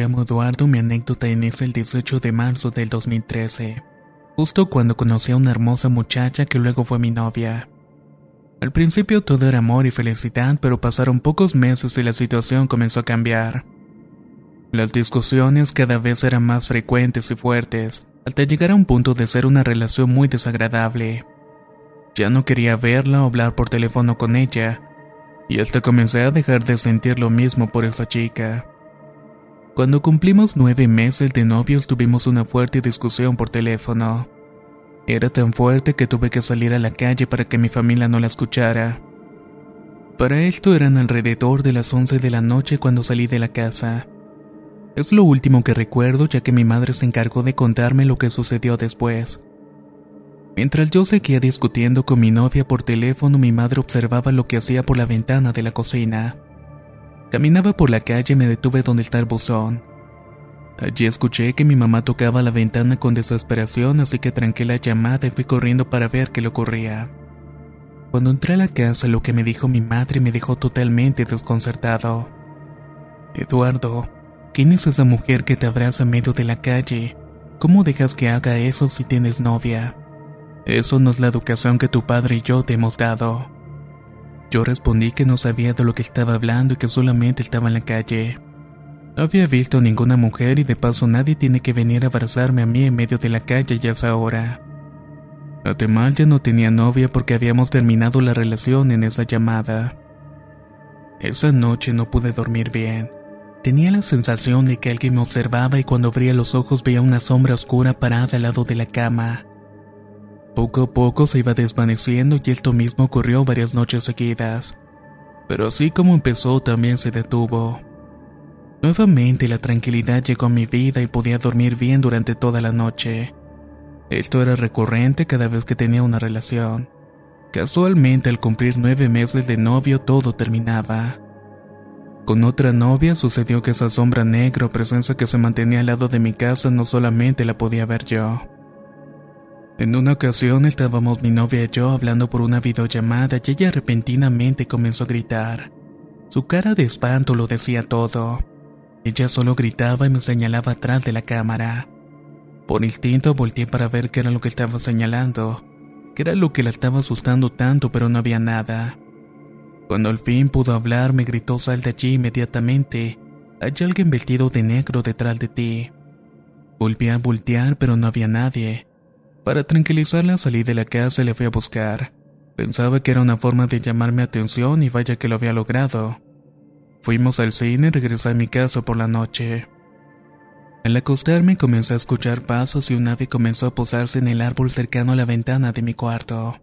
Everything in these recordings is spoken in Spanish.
llamo Eduardo, mi anécdota inicia el 18 de marzo del 2013, justo cuando conocí a una hermosa muchacha que luego fue mi novia. Al principio todo era amor y felicidad, pero pasaron pocos meses y la situación comenzó a cambiar. Las discusiones cada vez eran más frecuentes y fuertes, hasta llegar a un punto de ser una relación muy desagradable. Ya no quería verla o hablar por teléfono con ella, y hasta comencé a dejar de sentir lo mismo por esa chica. Cuando cumplimos nueve meses de novios tuvimos una fuerte discusión por teléfono. Era tan fuerte que tuve que salir a la calle para que mi familia no la escuchara. Para esto eran alrededor de las 11 de la noche cuando salí de la casa. Es lo último que recuerdo ya que mi madre se encargó de contarme lo que sucedió después. Mientras yo seguía discutiendo con mi novia por teléfono, mi madre observaba lo que hacía por la ventana de la cocina. Caminaba por la calle y me detuve donde está el buzón. Allí escuché que mi mamá tocaba la ventana con desesperación, así que tranqué la llamada y fui corriendo para ver qué le ocurría. Cuando entré a la casa, lo que me dijo mi madre me dejó totalmente desconcertado. Eduardo, ¿quién es esa mujer que te abraza en medio de la calle? ¿Cómo dejas que haga eso si tienes novia? Eso no es la educación que tu padre y yo te hemos dado. Yo respondí que no sabía de lo que estaba hablando y que solamente estaba en la calle. No había visto ninguna mujer y de paso nadie tiene que venir a abrazarme a mí en medio de la calle ya es ahora. Además ya no tenía novia porque habíamos terminado la relación en esa llamada. Esa noche no pude dormir bien. Tenía la sensación de que alguien me observaba y cuando abría los ojos veía una sombra oscura parada al lado de la cama. Poco a poco se iba desvaneciendo y esto mismo ocurrió varias noches seguidas. Pero así como empezó también se detuvo. Nuevamente la tranquilidad llegó a mi vida y podía dormir bien durante toda la noche. Esto era recurrente cada vez que tenía una relación. Casualmente al cumplir nueve meses de novio todo terminaba. Con otra novia sucedió que esa sombra negra o presencia que se mantenía al lado de mi casa no solamente la podía ver yo. En una ocasión estábamos mi novia y yo hablando por una videollamada y ella repentinamente comenzó a gritar. Su cara de espanto lo decía todo. Ella solo gritaba y me señalaba atrás de la cámara. Por instinto volteé para ver qué era lo que estaba señalando, qué era lo que la estaba asustando tanto pero no había nada. Cuando al fin pudo hablar me gritó sal de allí inmediatamente, hay alguien vestido de negro detrás de ti. Volví a voltear pero no había nadie. Para tranquilizarla salí de la casa y le fui a buscar. Pensaba que era una forma de llamarme atención y vaya que lo había logrado. Fuimos al cine y regresé a mi casa por la noche. Al acostarme comencé a escuchar pasos y un ave comenzó a posarse en el árbol cercano a la ventana de mi cuarto.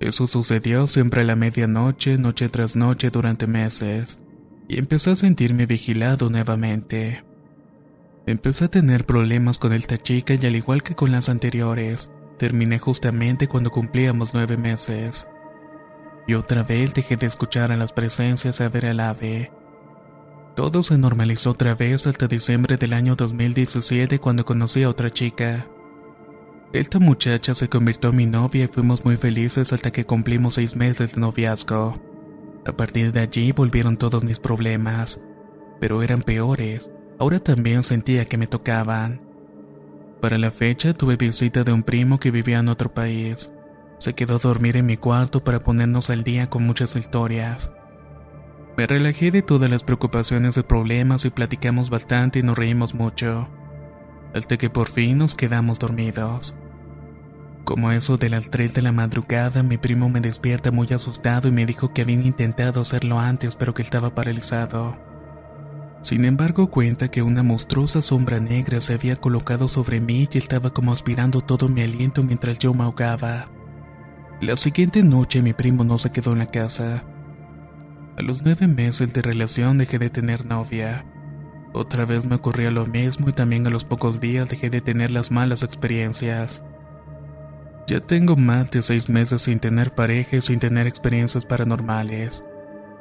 Eso sucedió siempre a la medianoche, noche tras noche durante meses, y empecé a sentirme vigilado nuevamente. Empecé a tener problemas con esta chica y al igual que con las anteriores, terminé justamente cuando cumplíamos nueve meses. Y otra vez dejé de escuchar a las presencias a ver al ave. Todo se normalizó otra vez hasta diciembre del año 2017 cuando conocí a otra chica. Esta muchacha se convirtió en mi novia y fuimos muy felices hasta que cumplimos seis meses de noviazgo. A partir de allí volvieron todos mis problemas, pero eran peores. Ahora también sentía que me tocaban. Para la fecha tuve visita de un primo que vivía en otro país. Se quedó a dormir en mi cuarto para ponernos al día con muchas historias. Me relajé de todas las preocupaciones y problemas y platicamos bastante y nos reímos mucho. Hasta que por fin nos quedamos dormidos. Como eso de las 3 de la madrugada, mi primo me despierta muy asustado y me dijo que habían intentado hacerlo antes pero que estaba paralizado. Sin embargo, cuenta que una monstruosa sombra negra se había colocado sobre mí y estaba como aspirando todo mi aliento mientras yo me ahogaba. La siguiente noche mi primo no se quedó en la casa. A los nueve meses de relación dejé de tener novia. Otra vez me ocurría lo mismo y también a los pocos días dejé de tener las malas experiencias. Ya tengo más de seis meses sin tener pareja y sin tener experiencias paranormales.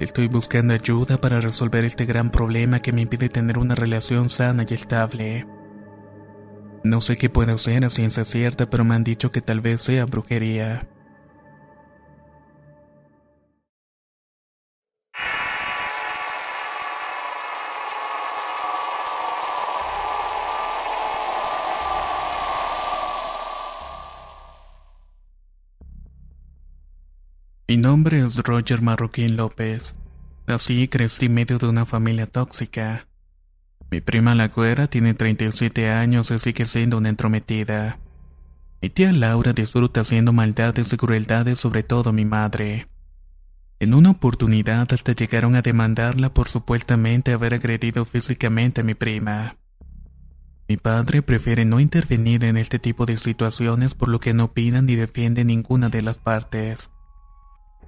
Estoy buscando ayuda para resolver este gran problema que me impide tener una relación sana y estable. No sé qué puedo hacer a ciencia cierta, pero me han dicho que tal vez sea brujería. Mi nombre es Roger Marroquín López. Y crecí medio de una familia tóxica. Mi prima la güera tiene 37 años y sigue siendo una entrometida. Mi tía Laura disfruta haciendo maldades y crueldades sobre todo mi madre. En una oportunidad hasta llegaron a demandarla por supuestamente haber agredido físicamente a mi prima. Mi padre prefiere no intervenir en este tipo de situaciones por lo que no opina ni defiende ninguna de las partes.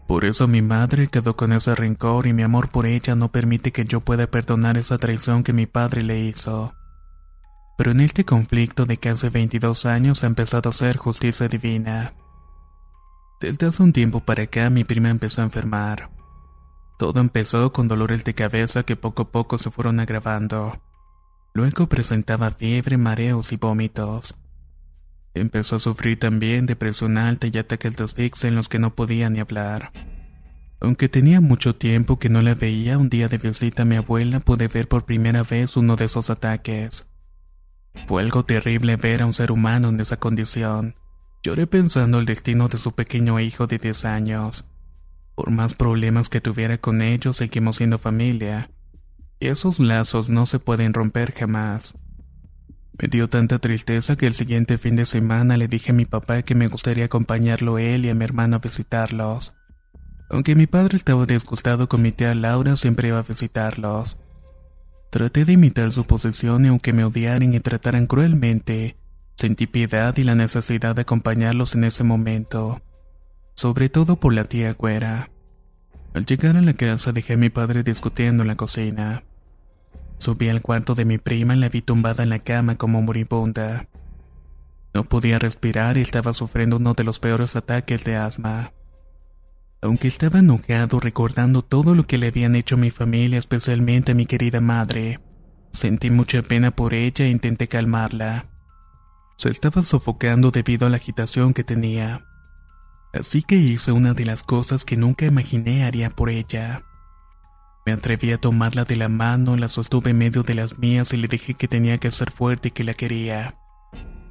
Por eso mi madre quedó con ese rencor y mi amor por ella no permite que yo pueda perdonar esa traición que mi padre le hizo. Pero en este conflicto de casi 22 años ha empezado a ser justicia divina. Desde hace un tiempo para acá mi prima empezó a enfermar. Todo empezó con dolores de cabeza que poco a poco se fueron agravando. Luego presentaba fiebre, mareos y vómitos. Empezó a sufrir también depresión alta y ataques de asfixia en los que no podía ni hablar. Aunque tenía mucho tiempo que no la veía, un día de visita a mi abuela pude ver por primera vez uno de esos ataques. Fue algo terrible ver a un ser humano en esa condición. Lloré pensando el destino de su pequeño hijo de 10 años. Por más problemas que tuviera con ellos, seguimos siendo familia. Y esos lazos no se pueden romper jamás. Me dio tanta tristeza que el siguiente fin de semana le dije a mi papá que me gustaría acompañarlo él y a mi hermano a visitarlos. Aunque mi padre estaba disgustado con mi tía Laura, siempre iba a visitarlos. Traté de imitar su posición y aunque me odiaran y trataran cruelmente, sentí piedad y la necesidad de acompañarlos en ese momento. Sobre todo por la tía Güera. Al llegar a la casa dejé a mi padre discutiendo en la cocina. Subí al cuarto de mi prima y la vi tumbada en la cama como moribunda. No podía respirar y estaba sufriendo uno de los peores ataques de asma. Aunque estaba enojado recordando todo lo que le habían hecho a mi familia, especialmente a mi querida madre, sentí mucha pena por ella e intenté calmarla. Se estaba sofocando debido a la agitación que tenía. Así que hice una de las cosas que nunca imaginé haría por ella. Me atreví a tomarla de la mano, la sostuve en medio de las mías y le dije que tenía que ser fuerte y que la quería.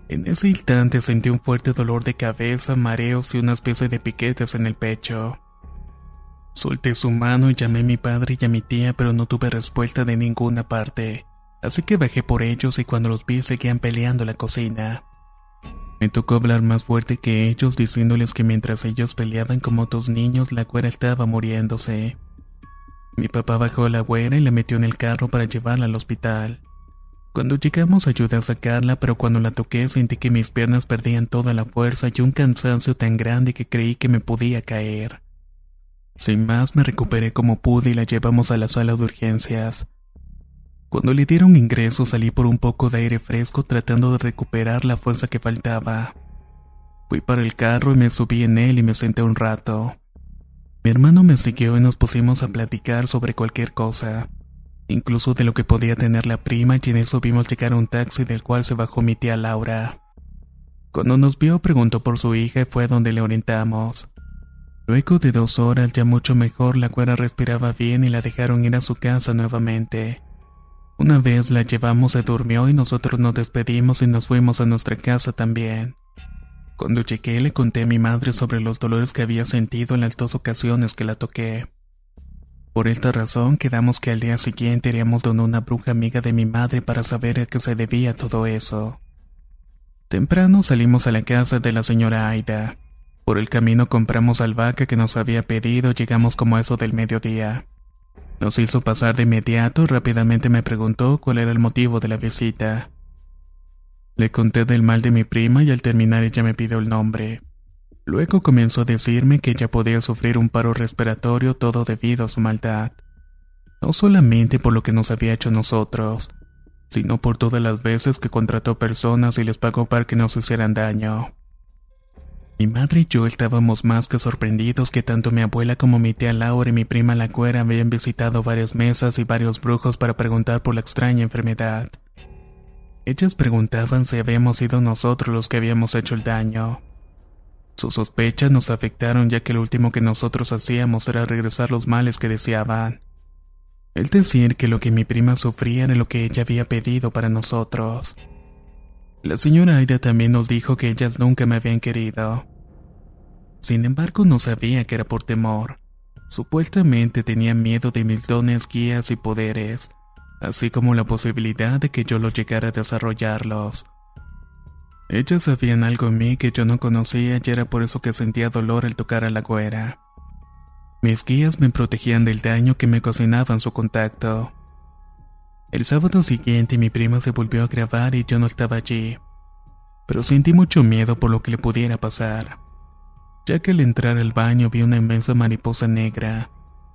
En ese instante sentí un fuerte dolor de cabeza, mareos y una especie de piquetes en el pecho. Solté su mano y llamé a mi padre y a mi tía, pero no tuve respuesta de ninguna parte. Así que bajé por ellos y cuando los vi seguían peleando la cocina. Me tocó hablar más fuerte que ellos diciéndoles que mientras ellos peleaban como otros niños la cuera estaba muriéndose. Mi papá bajó a la güera y la metió en el carro para llevarla al hospital. Cuando llegamos ayudé a sacarla, pero cuando la toqué sentí que mis piernas perdían toda la fuerza y un cansancio tan grande que creí que me podía caer. Sin más me recuperé como pude y la llevamos a la sala de urgencias. Cuando le dieron ingreso salí por un poco de aire fresco tratando de recuperar la fuerza que faltaba. Fui para el carro y me subí en él y me senté un rato. Mi hermano me siguió y nos pusimos a platicar sobre cualquier cosa, incluso de lo que podía tener la prima y en eso vimos llegar un taxi del cual se bajó mi tía Laura. Cuando nos vio preguntó por su hija y fue donde le orientamos. Luego de dos horas ya mucho mejor la cuera respiraba bien y la dejaron ir a su casa nuevamente. Una vez la llevamos se durmió y nosotros nos despedimos y nos fuimos a nuestra casa también. Cuando llegué le conté a mi madre sobre los dolores que había sentido en las dos ocasiones que la toqué. Por esta razón quedamos que al día siguiente iríamos donde una bruja amiga de mi madre para saber a qué se debía todo eso. Temprano salimos a la casa de la señora Aida. Por el camino compramos albahaca que nos había pedido, llegamos como a eso del mediodía. Nos hizo pasar de inmediato y rápidamente me preguntó cuál era el motivo de la visita. Le conté del mal de mi prima y al terminar ella me pidió el nombre. Luego comenzó a decirme que ella podía sufrir un paro respiratorio todo debido a su maldad. No solamente por lo que nos había hecho nosotros, sino por todas las veces que contrató personas y les pagó para que nos hicieran daño. Mi madre y yo estábamos más que sorprendidos que tanto mi abuela como mi tía Laura y mi prima la cuera habían visitado varias mesas y varios brujos para preguntar por la extraña enfermedad. Ellas preguntaban si habíamos sido nosotros los que habíamos hecho el daño. Sus sospechas nos afectaron ya que lo último que nosotros hacíamos era regresar los males que deseaban. El decir que lo que mi prima sufría era lo que ella había pedido para nosotros. La señora Aida también nos dijo que ellas nunca me habían querido. Sin embargo, no sabía que era por temor. Supuestamente tenía miedo de mis dones, guías y poderes, así como la posibilidad de que yo los llegara a desarrollarlos. Ellas sabían algo en mí que yo no conocía y era por eso que sentía dolor al tocar a la güera. Mis guías me protegían del daño que me cocinaban su contacto. El sábado siguiente mi prima se volvió a grabar y yo no estaba allí, pero sentí mucho miedo por lo que le pudiera pasar, ya que al entrar al baño vi una inmensa mariposa negra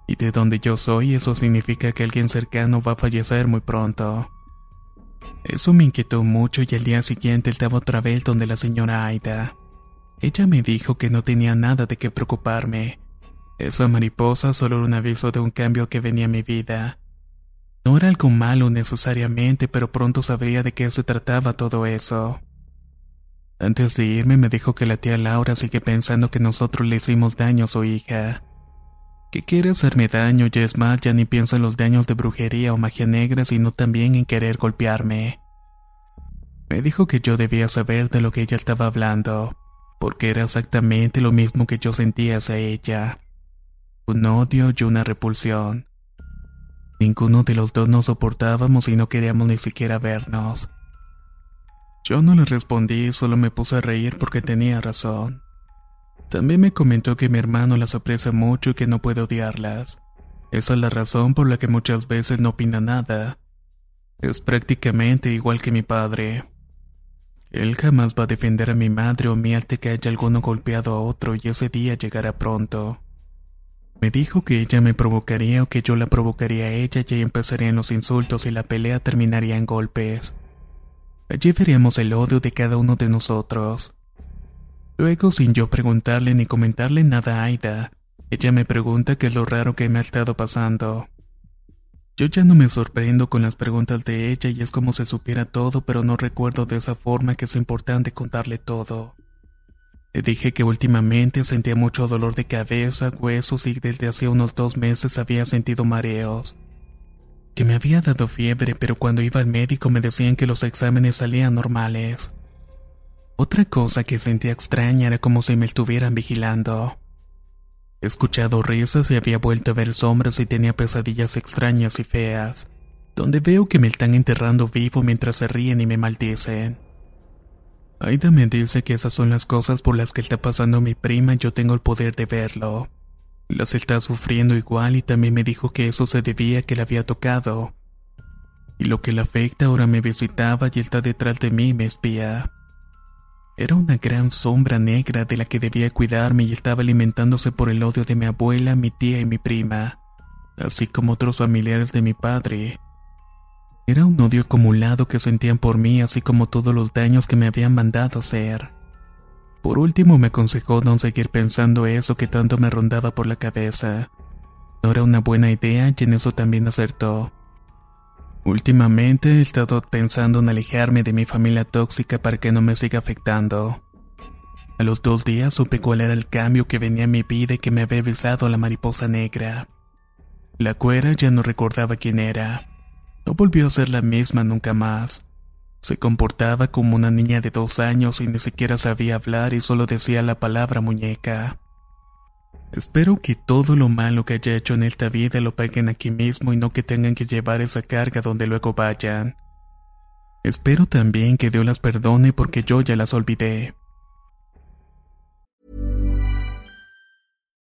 y de donde yo soy eso significa que alguien cercano va a fallecer muy pronto. Eso me inquietó mucho y al día siguiente estaba otra vez donde la señora Aida. Ella me dijo que no tenía nada de qué preocuparme. Esa mariposa solo era un aviso de un cambio que venía a mi vida. No era algo malo necesariamente, pero pronto sabría de qué se trataba todo eso. Antes de irme me dijo que la tía Laura sigue pensando que nosotros le hicimos daño a su hija que quiere hacerme daño y es más ya ni piensa en los daños de brujería o magia negra sino también en querer golpearme. Me dijo que yo debía saber de lo que ella estaba hablando, porque era exactamente lo mismo que yo sentía hacia ella. Un odio y una repulsión. Ninguno de los dos nos soportábamos y no queríamos ni siquiera vernos. Yo no le respondí, solo me puse a reír porque tenía razón. También me comentó que mi hermano las aprecia mucho y que no puede odiarlas. Esa es la razón por la que muchas veces no opina nada. Es prácticamente igual que mi padre. Él jamás va a defender a mi madre o mí al que haya alguno golpeado a otro y ese día llegará pronto. Me dijo que ella me provocaría o que yo la provocaría a ella y empezarían los insultos y la pelea terminaría en golpes. Allí veríamos el odio de cada uno de nosotros. Luego, sin yo preguntarle ni comentarle nada a Aida, ella me pregunta qué es lo raro que me ha estado pasando. Yo ya no me sorprendo con las preguntas de ella y es como si supiera todo, pero no recuerdo de esa forma que es importante contarle todo. Le dije que últimamente sentía mucho dolor de cabeza, huesos y desde hace unos dos meses había sentido mareos. Que me había dado fiebre, pero cuando iba al médico me decían que los exámenes salían normales. Otra cosa que sentía extraña era como si me estuvieran vigilando. He escuchado risas y había vuelto a ver sombras y tenía pesadillas extrañas y feas, donde veo que me están enterrando vivo mientras se ríen y me maldicen. Aida me dice que esas son las cosas por las que está pasando mi prima y yo tengo el poder de verlo. Las está sufriendo igual y también me dijo que eso se debía a que la había tocado. Y lo que la afecta ahora me visitaba y está detrás de mí y me espía. Era una gran sombra negra de la que debía cuidarme y estaba alimentándose por el odio de mi abuela, mi tía y mi prima, así como otros familiares de mi padre. Era un odio acumulado que sentían por mí, así como todos los daños que me habían mandado hacer. Por último me aconsejó no seguir pensando eso que tanto me rondaba por la cabeza. No era una buena idea y en eso también acertó. Últimamente he estado pensando en alejarme de mi familia tóxica para que no me siga afectando. A los dos días supe cuál era el cambio que venía en mi vida y que me había besado la mariposa negra. La cuera ya no recordaba quién era. No volvió a ser la misma nunca más. Se comportaba como una niña de dos años y ni siquiera sabía hablar y solo decía la palabra muñeca. Espero que todo lo malo que haya hecho en esta vida lo paguen aquí mismo y no que tengan que llevar esa carga donde luego vayan. Espero también que Dios las perdone porque yo ya las olvidé.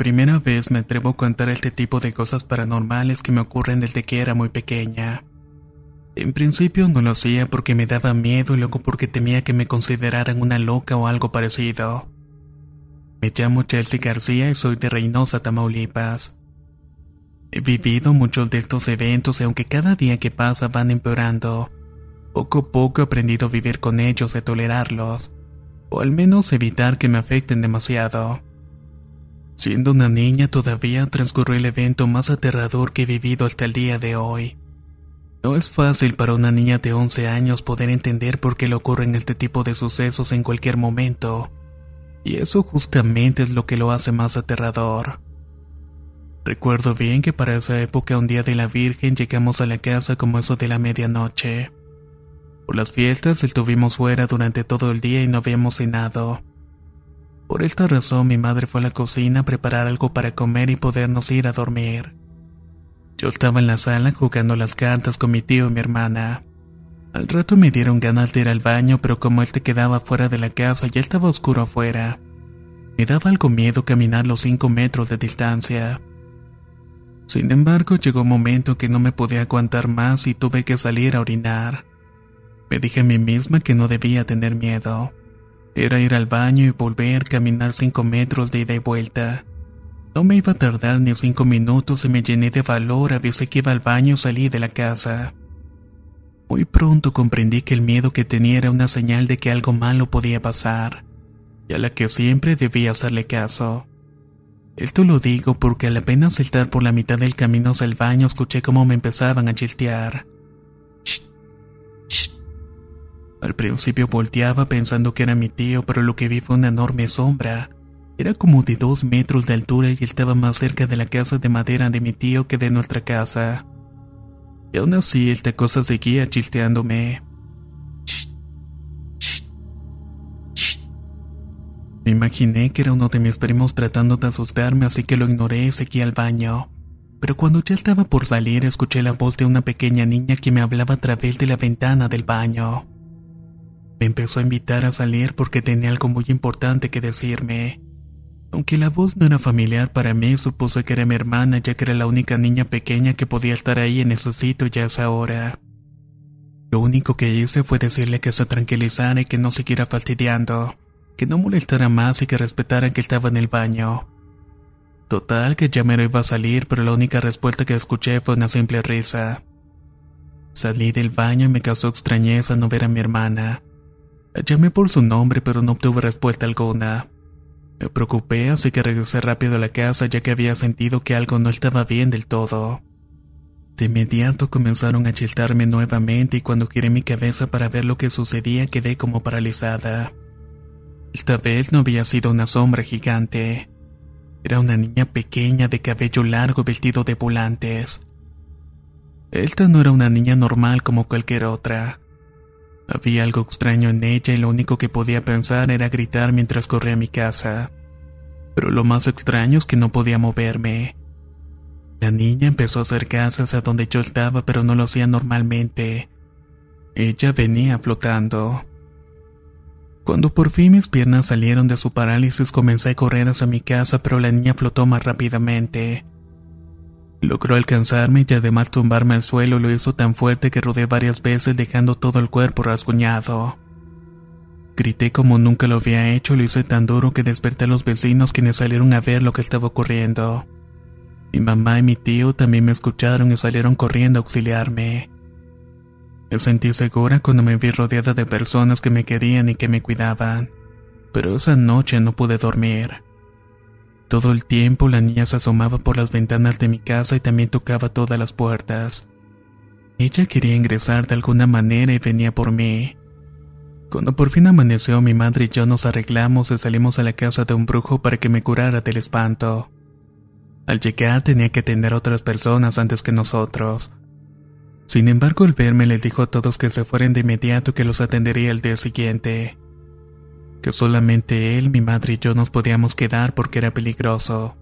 Primera vez me atrevo a contar este tipo de cosas paranormales que me ocurren desde que era muy pequeña. En principio no lo hacía porque me daba miedo y luego porque temía que me consideraran una loca o algo parecido. Me llamo Chelsea García y soy de Reynosa, Tamaulipas. He vivido muchos de estos eventos y aunque cada día que pasa van empeorando, poco a poco he aprendido a vivir con ellos y a tolerarlos, o al menos evitar que me afecten demasiado. Siendo una niña todavía transcurrió el evento más aterrador que he vivido hasta el día de hoy. No es fácil para una niña de 11 años poder entender por qué le ocurren este tipo de sucesos en cualquier momento, y eso justamente es lo que lo hace más aterrador. Recuerdo bien que para esa época un día de la Virgen llegamos a la casa como eso de la medianoche. Por las fiestas estuvimos fuera durante todo el día y no habíamos cenado. Por esta razón mi madre fue a la cocina a preparar algo para comer y podernos ir a dormir. Yo estaba en la sala jugando las cartas con mi tío y mi hermana. Al rato me dieron ganas de ir al baño, pero como él te quedaba fuera de la casa ya estaba oscuro afuera. Me daba algo miedo caminar los cinco metros de distancia. Sin embargo, llegó un momento que no me podía aguantar más y tuve que salir a orinar. Me dije a mí misma que no debía tener miedo. Era ir al baño y volver, caminar cinco metros de ida y vuelta. No me iba a tardar ni cinco minutos y me llené de valor, avisé que iba al baño y salí de la casa. Muy pronto comprendí que el miedo que tenía era una señal de que algo malo podía pasar y a la que siempre debía hacerle caso. Esto lo digo porque al apenas saltar por la mitad del camino hacia el baño escuché cómo me empezaban a chistear. Al principio volteaba pensando que era mi tío, pero lo que vi fue una enorme sombra. Era como de dos metros de altura y estaba más cerca de la casa de madera de mi tío que de nuestra casa. Y aún así esta cosa seguía chisteándome. Me imaginé que era uno de mis primos tratando de asustarme, así que lo ignoré y seguí al baño. Pero cuando ya estaba por salir, escuché la voz de una pequeña niña que me hablaba a través de la ventana del baño. Me empezó a invitar a salir porque tenía algo muy importante que decirme. Aunque la voz no era familiar para mí, supuse que era mi hermana ya que era la única niña pequeña que podía estar ahí en ese sitio ya a esa hora. Lo único que hice fue decirle que se tranquilizara y que no siguiera fastidiando que no molestara más y que respetaran que estaba en el baño. Total, que ya me iba a salir, pero la única respuesta que escuché fue una simple risa. Salí del baño y me causó extrañeza no ver a mi hermana. La llamé por su nombre, pero no obtuve respuesta alguna. Me preocupé, así que regresé rápido a la casa ya que había sentido que algo no estaba bien del todo. De inmediato comenzaron a chistarme nuevamente y cuando giré mi cabeza para ver lo que sucedía quedé como paralizada. Esta vez no había sido una sombra gigante. Era una niña pequeña de cabello largo vestido de volantes. Esta no era una niña normal como cualquier otra. Había algo extraño en ella y lo único que podía pensar era gritar mientras corría a mi casa. Pero lo más extraño es que no podía moverme. La niña empezó a acercarse hacia donde yo estaba, pero no lo hacía normalmente. Ella venía flotando. Cuando por fin mis piernas salieron de su parálisis comencé a correr hacia mi casa, pero la niña flotó más rápidamente. Logró alcanzarme y además tumbarme al suelo lo hizo tan fuerte que rodé varias veces dejando todo el cuerpo rasguñado. Grité como nunca lo había hecho lo hice tan duro que desperté a los vecinos quienes salieron a ver lo que estaba ocurriendo. Mi mamá y mi tío también me escucharon y salieron corriendo a auxiliarme. Me sentí segura cuando me vi rodeada de personas que me querían y que me cuidaban, pero esa noche no pude dormir. Todo el tiempo la niña se asomaba por las ventanas de mi casa y también tocaba todas las puertas. Ella quería ingresar de alguna manera y venía por mí. Cuando por fin amaneció, mi madre y yo nos arreglamos y salimos a la casa de un brujo para que me curara del espanto. Al llegar tenía que atender a otras personas antes que nosotros, sin embargo, al verme les dijo a todos que se fueran de inmediato que los atendería el día siguiente. Que solamente él, mi madre y yo nos podíamos quedar porque era peligroso.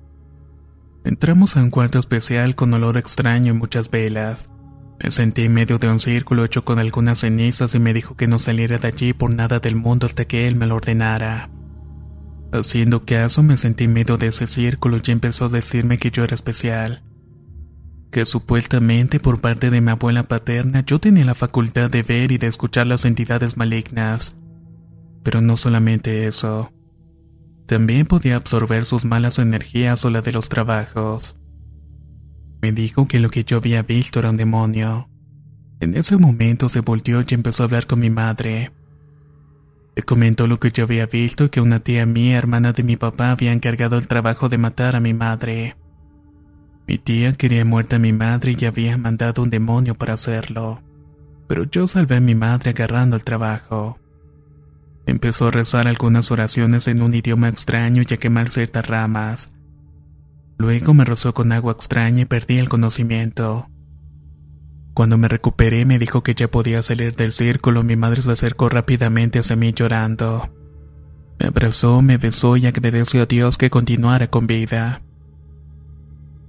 Entramos a un cuarto especial con olor extraño y muchas velas. Me sentí en medio de un círculo hecho con algunas cenizas y me dijo que no saliera de allí por nada del mundo hasta que él me lo ordenara. Haciendo caso me sentí en medio de ese círculo y empezó a decirme que yo era especial que supuestamente por parte de mi abuela paterna yo tenía la facultad de ver y de escuchar las entidades malignas. Pero no solamente eso. También podía absorber sus malas energías o la de los trabajos. Me dijo que lo que yo había visto era un demonio. En ese momento se volteó y empezó a hablar con mi madre. Le comentó lo que yo había visto y que una tía mía, hermana de mi papá, había encargado el trabajo de matar a mi madre. Mi tía quería muerta a mi madre y había mandado un demonio para hacerlo. Pero yo salvé a mi madre agarrando el trabajo. Empezó a rezar algunas oraciones en un idioma extraño y a quemar ciertas ramas. Luego me rozó con agua extraña y perdí el conocimiento. Cuando me recuperé me dijo que ya podía salir del círculo. Mi madre se acercó rápidamente hacia mí llorando. Me abrazó, me besó y agradeció a Dios que continuara con vida.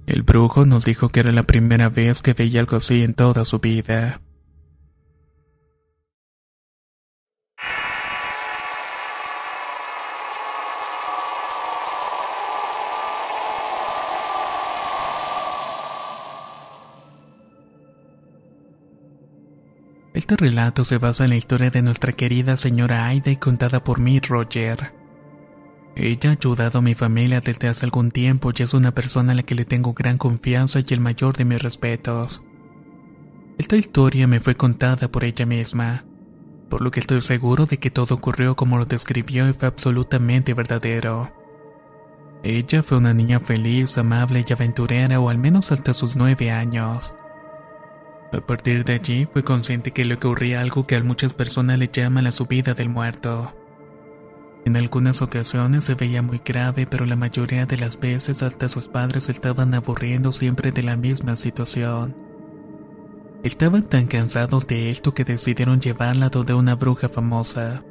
El brujo nos dijo que era la primera vez que veía algo así en toda su vida. Este relato se basa en la historia de nuestra querida señora Aida y contada por mí, Roger. Ella ha ayudado a mi familia desde hace algún tiempo y es una persona a la que le tengo gran confianza y el mayor de mis respetos. Esta historia me fue contada por ella misma, por lo que estoy seguro de que todo ocurrió como lo describió y fue absolutamente verdadero. Ella fue una niña feliz, amable y aventurera, o al menos hasta sus nueve años. A partir de allí fue consciente que le ocurría algo que a muchas personas le llaman la subida del muerto. En algunas ocasiones se veía muy grave, pero la mayoría de las veces hasta sus padres estaban aburriendo siempre de la misma situación. Estaban tan cansados de esto que decidieron llevarla donde una bruja famosa.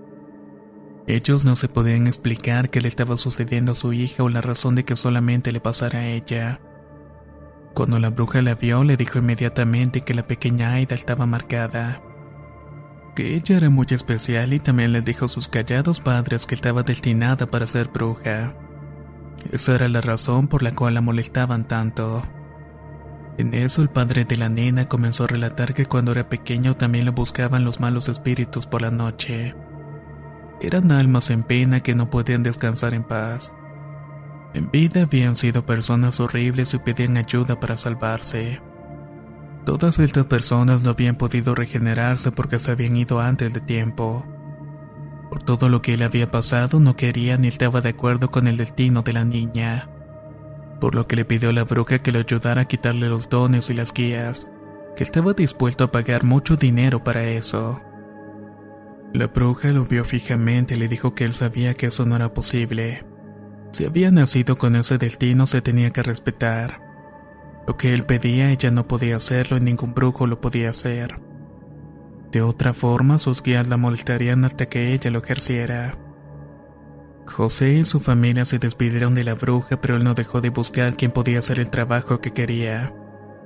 Ellos no se podían explicar qué le estaba sucediendo a su hija o la razón de que solamente le pasara a ella. Cuando la bruja la vio, le dijo inmediatamente que la pequeña Aida estaba marcada que ella era muy especial y también les dijo a sus callados padres que estaba destinada para ser bruja. Esa era la razón por la cual la molestaban tanto. En eso el padre de la nena comenzó a relatar que cuando era pequeño también lo buscaban los malos espíritus por la noche. Eran almas en pena que no podían descansar en paz. En vida habían sido personas horribles y pedían ayuda para salvarse. Todas estas personas no habían podido regenerarse porque se habían ido antes de tiempo. Por todo lo que le había pasado, no quería ni estaba de acuerdo con el destino de la niña. Por lo que le pidió a la bruja que le ayudara a quitarle los dones y las guías, que estaba dispuesto a pagar mucho dinero para eso. La bruja lo vio fijamente y le dijo que él sabía que eso no era posible. Si había nacido con ese destino se tenía que respetar. Lo que él pedía ella no podía hacerlo y ningún brujo lo podía hacer. De otra forma, sus guías la molestarían hasta que ella lo ejerciera. José y su familia se despidieron de la bruja, pero él no dejó de buscar quién podía hacer el trabajo que quería.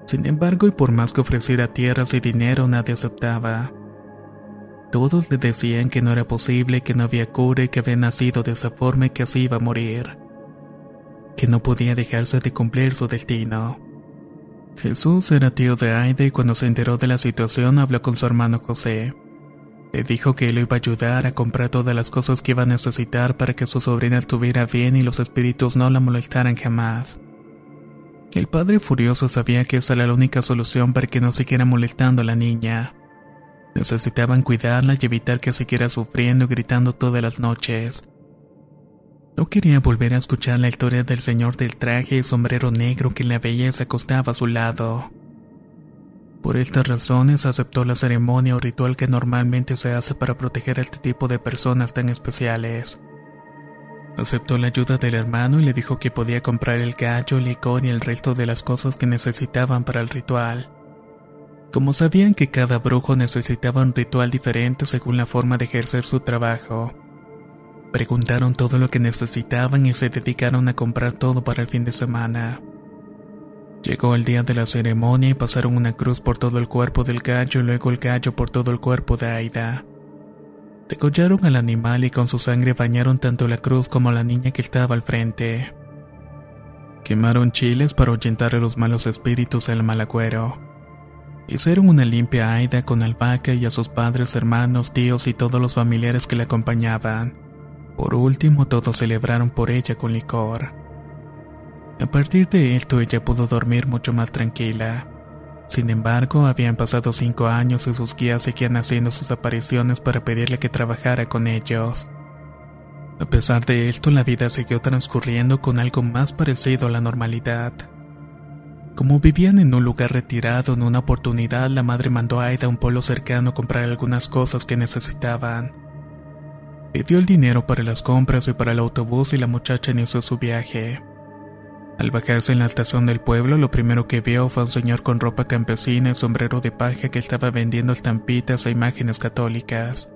Sin embargo, y por más que ofreciera tierras y dinero, nadie aceptaba. Todos le decían que no era posible, que no había cura y que había nacido de esa forma y que así iba a morir. Que no podía dejarse de cumplir su destino. Jesús era tío de Aida y cuando se enteró de la situación habló con su hermano José. Le dijo que él lo iba a ayudar a comprar todas las cosas que iba a necesitar para que su sobrina estuviera bien y los espíritus no la molestaran jamás. El padre furioso sabía que esa era la única solución para que no siguiera molestando a la niña. Necesitaban cuidarla y evitar que siguiera sufriendo y gritando todas las noches. No quería volver a escuchar la historia del señor del traje y sombrero negro que la veía y se acostaba a su lado. Por estas razones aceptó la ceremonia o ritual que normalmente se hace para proteger a este tipo de personas tan especiales. Aceptó la ayuda del hermano y le dijo que podía comprar el gallo, licor y el resto de las cosas que necesitaban para el ritual. Como sabían que cada brujo necesitaba un ritual diferente según la forma de ejercer su trabajo, Preguntaron todo lo que necesitaban y se dedicaron a comprar todo para el fin de semana. Llegó el día de la ceremonia y pasaron una cruz por todo el cuerpo del gallo y luego el gallo por todo el cuerpo de Aida. Degollaron al animal y con su sangre bañaron tanto la cruz como la niña que estaba al frente. Quemaron chiles para ahuyentar a los malos espíritus del malagüero. Hicieron una limpia Aida con albahaca y a sus padres, hermanos, tíos y todos los familiares que la acompañaban. Por último, todos celebraron por ella con licor. A partir de esto, ella pudo dormir mucho más tranquila. Sin embargo, habían pasado cinco años y sus guías seguían haciendo sus apariciones para pedirle que trabajara con ellos. A pesar de esto, la vida siguió transcurriendo con algo más parecido a la normalidad. Como vivían en un lugar retirado, en una oportunidad la madre mandó a Aida a un pueblo cercano a comprar algunas cosas que necesitaban. Pidió el dinero para las compras y para el autobús y la muchacha inició su viaje. Al bajarse en la estación del pueblo, lo primero que vio fue un señor con ropa campesina y sombrero de paja que estaba vendiendo estampitas e imágenes católicas.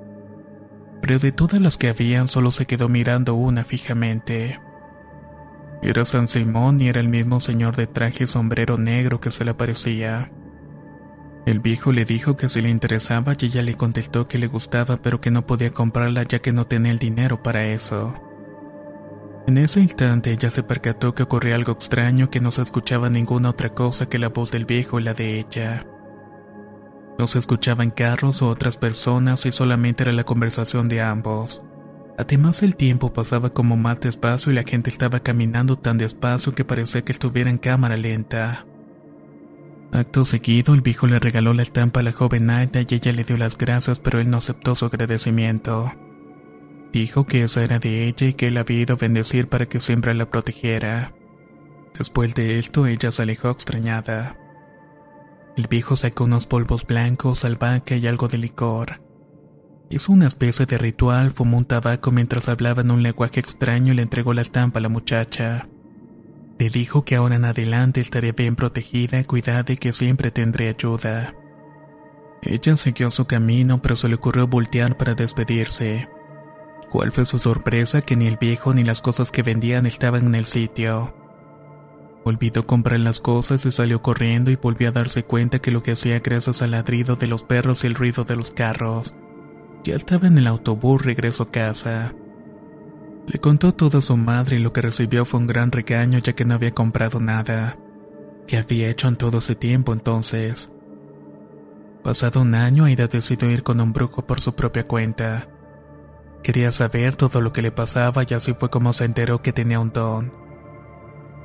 Pero de todas las que habían, solo se quedó mirando una fijamente. Era San Simón y era el mismo señor de traje y sombrero negro que se le aparecía. El viejo le dijo que si le interesaba y ella le contestó que le gustaba pero que no podía comprarla ya que no tenía el dinero para eso. En ese instante ella se percató que ocurría algo extraño que no se escuchaba ninguna otra cosa que la voz del viejo y la de ella. No se escuchaban carros o otras personas y solamente era la conversación de ambos. Además el tiempo pasaba como más despacio y la gente estaba caminando tan despacio que parecía que estuviera en cámara lenta. Acto seguido, el viejo le regaló la estampa a la joven Aida y ella le dio las gracias, pero él no aceptó su agradecimiento. Dijo que esa era de ella y que él había ido a bendecir para que siempre la protegiera. Después de esto, ella se alejó extrañada. El viejo sacó unos polvos blancos, albahaca y algo de licor. Hizo una especie de ritual, fumó un tabaco mientras hablaba en un lenguaje extraño y le entregó la estampa a la muchacha. Le dijo que ahora en adelante estaría bien protegida, cuidada y que siempre tendría ayuda. Ella siguió su camino, pero se le ocurrió voltear para despedirse. ¿Cuál fue su sorpresa que ni el viejo ni las cosas que vendían estaban en el sitio? Olvidó comprar las cosas y salió corriendo y volvió a darse cuenta que lo que hacía gracias al ladrido de los perros y el ruido de los carros. Ya estaba en el autobús regreso a casa. Le contó todo a su madre y lo que recibió fue un gran regaño ya que no había comprado nada. ¿Qué había hecho en todo ese tiempo entonces? Pasado un año, Aida decidió ir con un brujo por su propia cuenta. Quería saber todo lo que le pasaba y así fue como se enteró que tenía un don.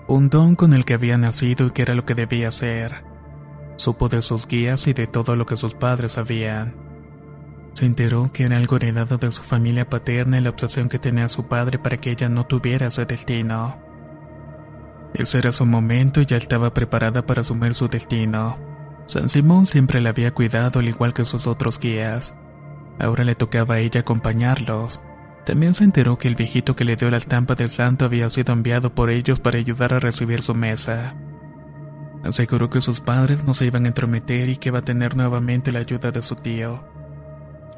Un don con el que había nacido y que era lo que debía hacer. Supo de sus guías y de todo lo que sus padres sabían. Se enteró que era algo heredado de su familia paterna y la obsesión que tenía su padre para que ella no tuviera ese destino. Ese era su momento y ya estaba preparada para asumir su destino. San Simón siempre la había cuidado al igual que sus otros guías. Ahora le tocaba a ella acompañarlos. También se enteró que el viejito que le dio la estampa del santo había sido enviado por ellos para ayudar a recibir su mesa. Aseguró que sus padres no se iban a entrometer y que iba a tener nuevamente la ayuda de su tío.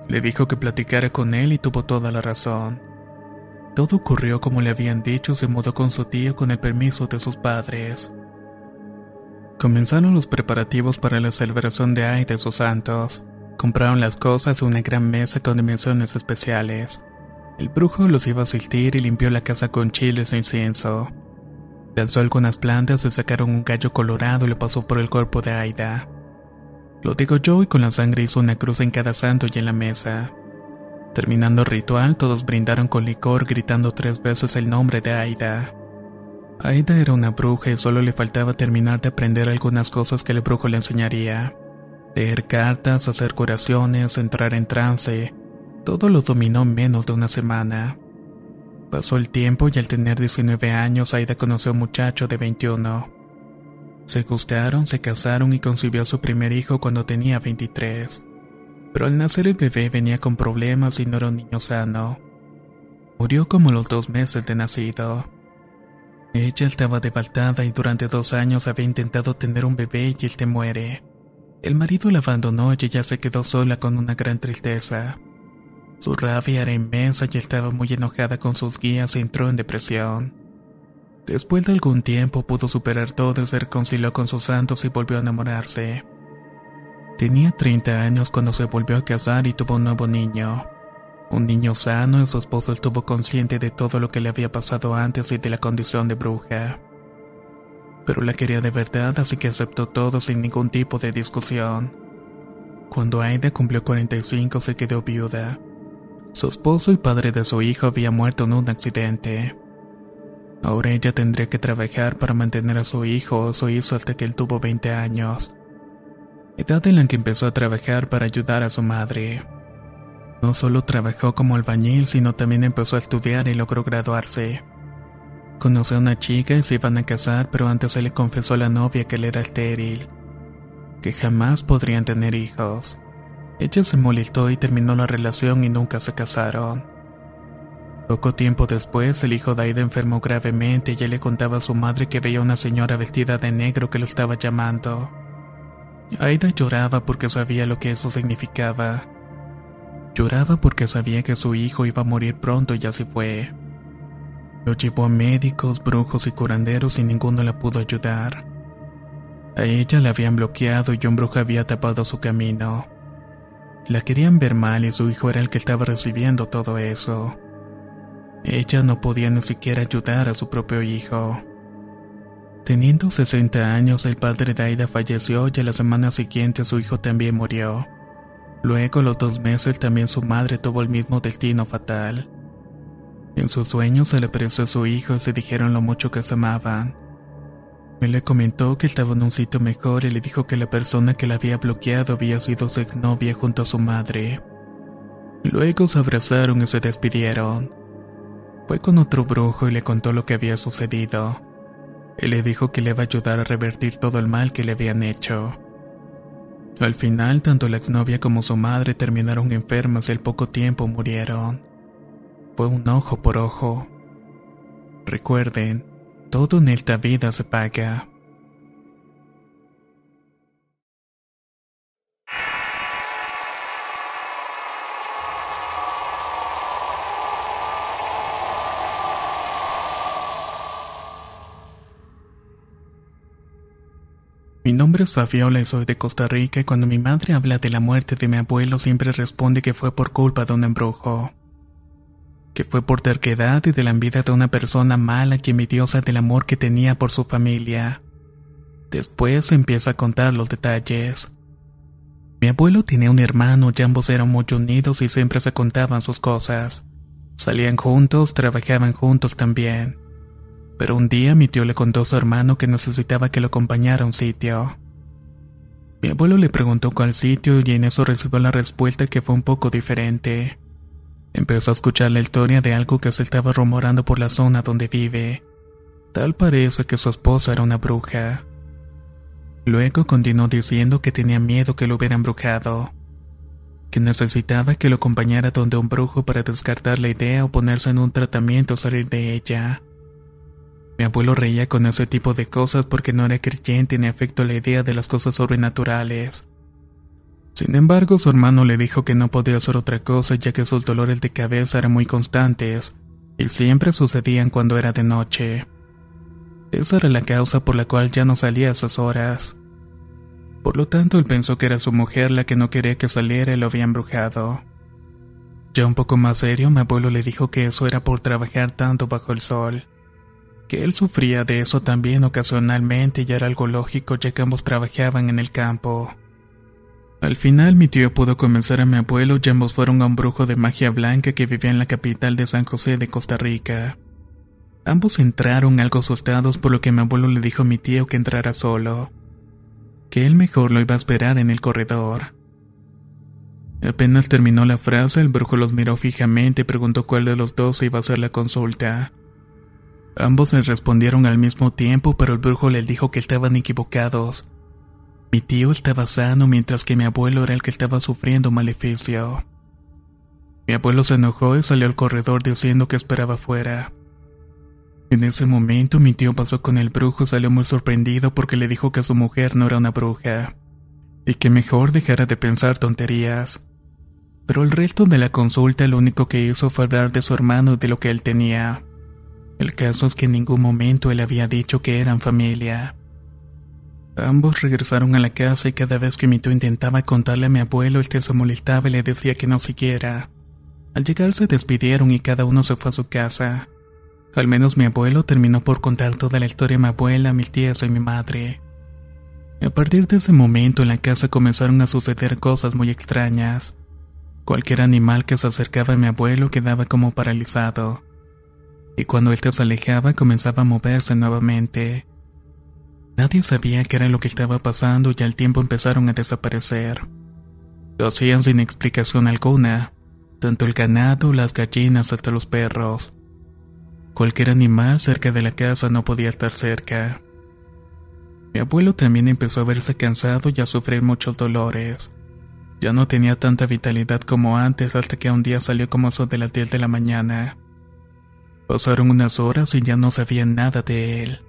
Le dijo que platicara con él y tuvo toda la razón. Todo ocurrió como le habían dicho, se mudó con su tío con el permiso de sus padres. Comenzaron los preparativos para la celebración de Ay de sus santos. Compraron las cosas de una gran mesa con dimensiones especiales. El brujo los iba a asistir y limpió la casa con chiles e incienso. Lanzó algunas plantas y sacaron un gallo colorado y lo pasó por el cuerpo de Aida. Lo digo yo y con la sangre hizo una cruz en cada santo y en la mesa. Terminando el ritual, todos brindaron con licor gritando tres veces el nombre de Aida. Aida era una bruja y solo le faltaba terminar de aprender algunas cosas que el brujo le enseñaría. Leer cartas, hacer curaciones, entrar en trance. Todo lo dominó en menos de una semana. Pasó el tiempo y al tener 19 años Aida conoció a un muchacho de 21. Se gustaron, se casaron y concibió a su primer hijo cuando tenía 23. Pero al nacer el bebé venía con problemas y no era un niño sano. Murió como los dos meses de nacido. Ella estaba devastada y durante dos años había intentado tener un bebé y él te muere. El marido la abandonó y ella se quedó sola con una gran tristeza. Su rabia era inmensa y estaba muy enojada con sus guías e entró en depresión. Después de algún tiempo pudo superar todo y se reconcilió con sus santos y volvió a enamorarse. Tenía 30 años cuando se volvió a casar y tuvo un nuevo niño. Un niño sano y su esposo estuvo consciente de todo lo que le había pasado antes y de la condición de bruja pero la quería de verdad, así que aceptó todo sin ningún tipo de discusión. Cuando Aida cumplió 45 se quedó viuda. Su esposo y padre de su hijo había muerto en un accidente. Ahora ella tendría que trabajar para mantener a su hijo o su hijo hasta que él tuvo 20 años. Edad en la que empezó a trabajar para ayudar a su madre. No solo trabajó como albañil, sino también empezó a estudiar y logró graduarse. Conoció a una chica y se iban a casar, pero antes se le confesó a la novia que él era estéril, que jamás podrían tener hijos. Ella se molestó y terminó la relación y nunca se casaron. Poco tiempo después, el hijo de Aida enfermó gravemente y ella le contaba a su madre que veía una señora vestida de negro que lo estaba llamando. Aida lloraba porque sabía lo que eso significaba. Lloraba porque sabía que su hijo iba a morir pronto y así fue. Lo llevó a médicos, brujos y curanderos y ninguno la pudo ayudar. A ella la habían bloqueado y un brujo había tapado su camino. La querían ver mal y su hijo era el que estaba recibiendo todo eso. Ella no podía ni siquiera ayudar a su propio hijo. Teniendo 60 años, el padre de Aida falleció y a la semana siguiente su hijo también murió. Luego, a los dos meses, también su madre tuvo el mismo destino fatal. En sus sueños se le apareció a su hijo y se dijeron lo mucho que se amaban. Él le comentó que estaba en un sitio mejor y le dijo que la persona que la había bloqueado había sido su exnovia junto a su madre. Luego se abrazaron y se despidieron. Fue con otro brujo y le contó lo que había sucedido. Él le dijo que le iba a ayudar a revertir todo el mal que le habían hecho. Al final, tanto la exnovia como su madre terminaron enfermas y al poco tiempo murieron. Fue un ojo por ojo. Recuerden, todo en esta vida se paga. Nombre es Fabiola y soy de Costa Rica y cuando mi madre habla de la muerte de mi abuelo siempre responde que fue por culpa de un embrujo. Que fue por terquedad y de la envidia de una persona mala que envidiosa del amor que tenía por su familia. Después empieza a contar los detalles. Mi abuelo tenía un hermano y ambos eran muy unidos y siempre se contaban sus cosas. Salían juntos, trabajaban juntos también. Pero un día mi tío le contó a su hermano que necesitaba que lo acompañara a un sitio. Mi abuelo le preguntó cuál sitio y en eso recibió la respuesta que fue un poco diferente. Empezó a escuchar la historia de algo que se estaba rumorando por la zona donde vive. Tal parece que su esposa era una bruja. Luego continuó diciendo que tenía miedo que lo hubieran brujado, que necesitaba que lo acompañara donde un brujo para descartar la idea o ponerse en un tratamiento o salir de ella. Mi abuelo reía con ese tipo de cosas porque no era creyente ni afecto a la idea de las cosas sobrenaturales. Sin embargo, su hermano le dijo que no podía hacer otra cosa ya que sus dolores de cabeza eran muy constantes y siempre sucedían cuando era de noche. Esa era la causa por la cual ya no salía a esas horas. Por lo tanto, él pensó que era su mujer la que no quería que saliera y lo había embrujado. Ya un poco más serio, mi abuelo le dijo que eso era por trabajar tanto bajo el sol que él sufría de eso también ocasionalmente y era algo lógico ya que ambos trabajaban en el campo. Al final mi tío pudo convencer a mi abuelo y ambos fueron a un brujo de magia blanca que vivía en la capital de San José de Costa Rica. Ambos entraron algo asustados por lo que mi abuelo le dijo a mi tío que entrara solo, que él mejor lo iba a esperar en el corredor. Apenas terminó la frase, el brujo los miró fijamente y preguntó cuál de los dos iba a hacer la consulta. Ambos le respondieron al mismo tiempo, pero el brujo les dijo que estaban equivocados. Mi tío estaba sano mientras que mi abuelo era el que estaba sufriendo maleficio. Mi abuelo se enojó y salió al corredor diciendo que esperaba fuera. En ese momento mi tío pasó con el brujo y salió muy sorprendido porque le dijo que su mujer no era una bruja y que mejor dejara de pensar tonterías. Pero el resto de la consulta lo único que hizo fue hablar de su hermano y de lo que él tenía. El caso es que en ningún momento él había dicho que eran familia. Ambos regresaron a la casa y cada vez que mi tío intentaba contarle a mi abuelo, el que se molestaba y le decía que no siguiera. Al llegar se despidieron y cada uno se fue a su casa. Al menos mi abuelo terminó por contar toda la historia a mi abuela, mis tías y mi madre. A partir de ese momento en la casa comenzaron a suceder cosas muy extrañas. Cualquier animal que se acercaba a mi abuelo quedaba como paralizado y cuando él se alejaba comenzaba a moverse nuevamente. Nadie sabía qué era lo que estaba pasando y al tiempo empezaron a desaparecer. Lo hacían sin explicación alguna, tanto el ganado, las gallinas hasta los perros. Cualquier animal cerca de la casa no podía estar cerca. Mi abuelo también empezó a verse cansado y a sufrir muchos dolores. Ya no tenía tanta vitalidad como antes hasta que un día salió como eso de las 10 de la mañana. Pasaron unas horas y ya no sabían nada de él.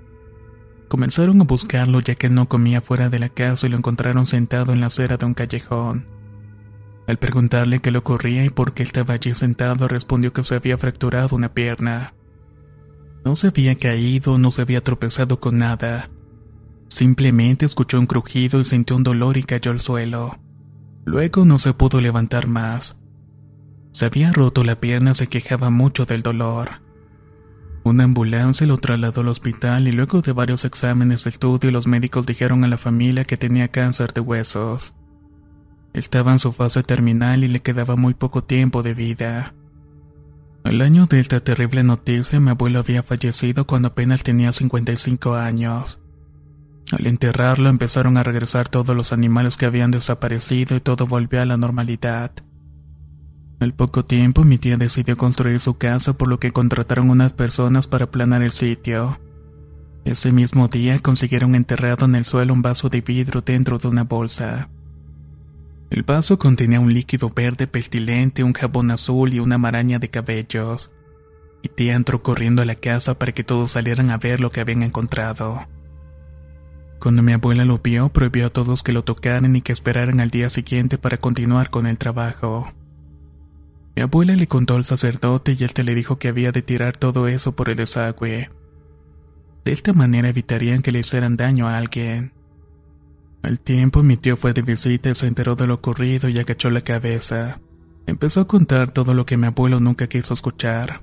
Comenzaron a buscarlo ya que no comía fuera de la casa y lo encontraron sentado en la acera de un callejón. Al preguntarle qué le ocurría y por qué estaba allí sentado, respondió que se había fracturado una pierna. No se había caído, no se había tropezado con nada. Simplemente escuchó un crujido y sintió un dolor y cayó al suelo. Luego no se pudo levantar más. Se había roto la pierna, se quejaba mucho del dolor. Una ambulancia lo trasladó al hospital y luego de varios exámenes de estudio los médicos dijeron a la familia que tenía cáncer de huesos. Estaba en su fase terminal y le quedaba muy poco tiempo de vida. Al año de esta terrible noticia, mi abuelo había fallecido cuando apenas tenía 55 años. Al enterrarlo empezaron a regresar todos los animales que habían desaparecido y todo volvió a la normalidad. Al poco tiempo mi tía decidió construir su casa por lo que contrataron unas personas para planar el sitio. Ese mismo día consiguieron enterrado en el suelo un vaso de vidrio dentro de una bolsa. El vaso contenía un líquido verde pestilente, un jabón azul y una maraña de cabellos. Mi tía entró corriendo a la casa para que todos salieran a ver lo que habían encontrado. Cuando mi abuela lo vio, prohibió a todos que lo tocaran y que esperaran al día siguiente para continuar con el trabajo. Mi abuela le contó al sacerdote y éste le dijo que había de tirar todo eso por el desagüe. De esta manera evitarían que le hicieran daño a alguien. Al tiempo mi tío fue de visita y se enteró de lo ocurrido y agachó la cabeza. Empezó a contar todo lo que mi abuelo nunca quiso escuchar.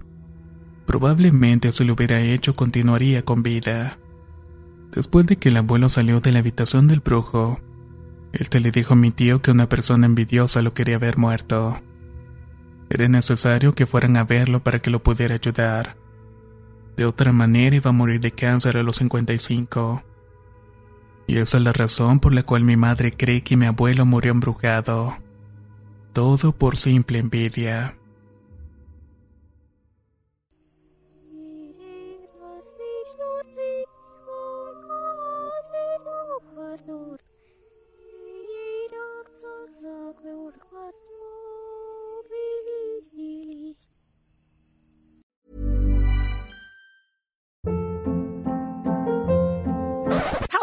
Probablemente si lo hubiera hecho continuaría con vida. Después de que el abuelo salió de la habitación del brujo, éste le dijo a mi tío que una persona envidiosa lo quería ver muerto. Era necesario que fueran a verlo para que lo pudiera ayudar. De otra manera iba a morir de cáncer a los 55. Y esa es la razón por la cual mi madre cree que mi abuelo murió embrujado. Todo por simple envidia.